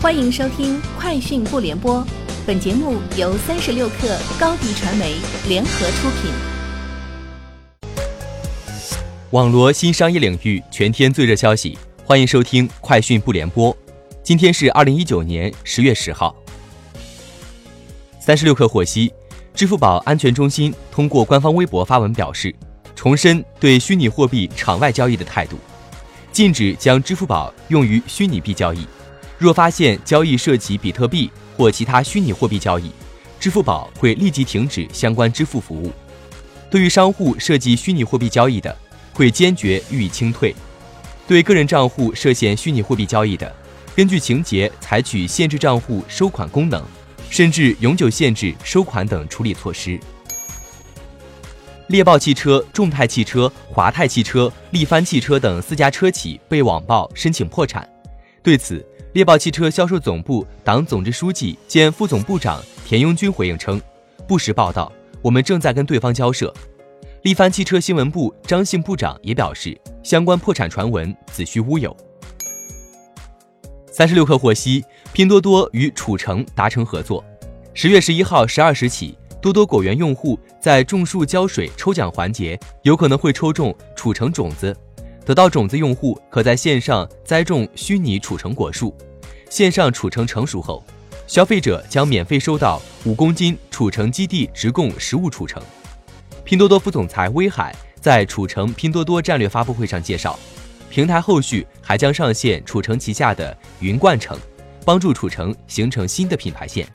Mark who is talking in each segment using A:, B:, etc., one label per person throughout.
A: 欢迎收听《快讯不联播》，本节目由三十六克高低传媒联合出品。
B: 网罗新商业领域全天最热消息，欢迎收听《快讯不联播》。今天是二零一九年十月十号。三十六氪获悉，支付宝安全中心通过官方微博发文表示，重申对虚拟货币场外交易的态度，禁止将支付宝用于虚拟币交易。若发现交易涉及比特币或其他虚拟货币交易，支付宝会立即停止相关支付服务。对于商户涉及虚拟货币交易的，会坚决予以清退；对个人账户涉嫌虚拟货币交易的，根据情节采取限制账户收款功能，甚至永久限制收款等处理措施。猎豹汽车、众泰汽车、华泰汽车、力帆汽车等四家车企被网曝申请破产，对此。猎豹汽车销售总部党总支书记兼副总部长田庸军回应称：“不实报道，我们正在跟对方交涉。”力帆汽车新闻部张姓部长也表示，相关破产传闻子虚乌有。三十六氪获悉，拼多多与褚橙达成合作，十月十一号十二时起，多多果园用户在种树浇水抽奖环节有可能会抽中褚橙种子。得到种子用户可在线上栽种虚拟褚成果树，线上褚橙成熟后，消费者将免费收到五公斤褚橙基地直供实物褚橙。拼多多副总裁威海在褚橙拼多多战略发布会上介绍，平台后续还将上线褚橙旗下的云冠橙，帮助褚橙形成新的品牌线。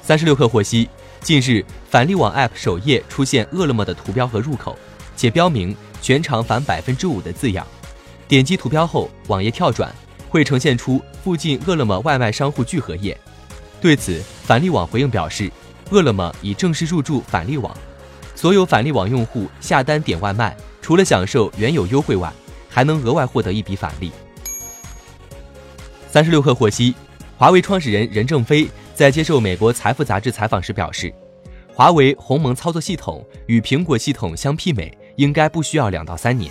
B: 三十六氪获悉，近日返利网 App 首页出现饿了么的图标和入口，且标明。全场返百分之五的字样，点击图标后，网页跳转会呈现出附近饿了么外卖商户聚合页。对此，返利网回应表示，饿了么已正式入驻返利网，所有返利网用户下单点外卖，除了享受原有优惠外，还能额外获得一笔返利。三十六氪获悉，华为创始人任正非在接受美国财富杂志采访时表示，华为鸿蒙操作系统与苹果系统相媲美。应该不需要两到三年。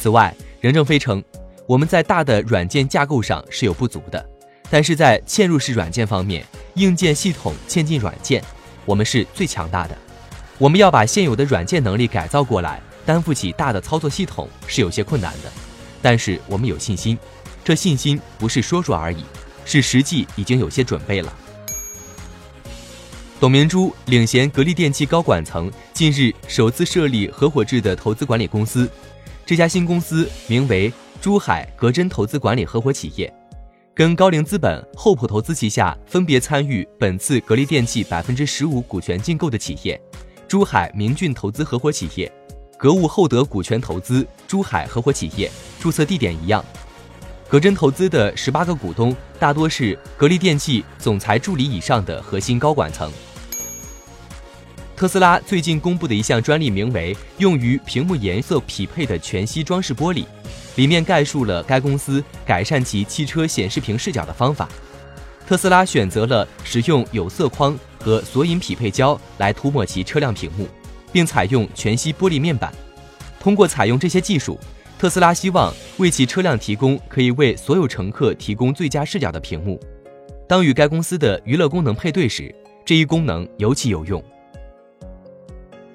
B: 此外，任正非称，我们在大的软件架构上是有不足的，但是在嵌入式软件方面，硬件系统嵌进软件，我们是最强大的。我们要把现有的软件能力改造过来，担负起大的操作系统是有些困难的，但是我们有信心，这信心不是说说而已，是实际已经有些准备了。董明珠领衔格力电器高管层近日首次设立合伙制的投资管理公司，这家新公司名为珠海格真投资管理合伙企业，跟高瓴资本、厚朴投资旗下分别参与本次格力电器百分之十五股权竞购的企业，珠海明骏投资合伙企业、格物厚德股权投资珠海合伙企业注册地点一样。格真投资的十八个股东大多是格力电器总裁助理以上的核心高管层。特斯拉最近公布的一项专利，名为“用于屏幕颜色匹配的全息装饰玻璃”，里面概述了该公司改善其汽车显示屏视角的方法。特斯拉选择了使用有色框和索引匹配胶来涂抹其车辆屏幕，并采用全息玻璃面板。通过采用这些技术。特斯拉希望为其车辆提供可以为所有乘客提供最佳视角的屏幕。当与该公司的娱乐功能配对时，这一功能尤其有用。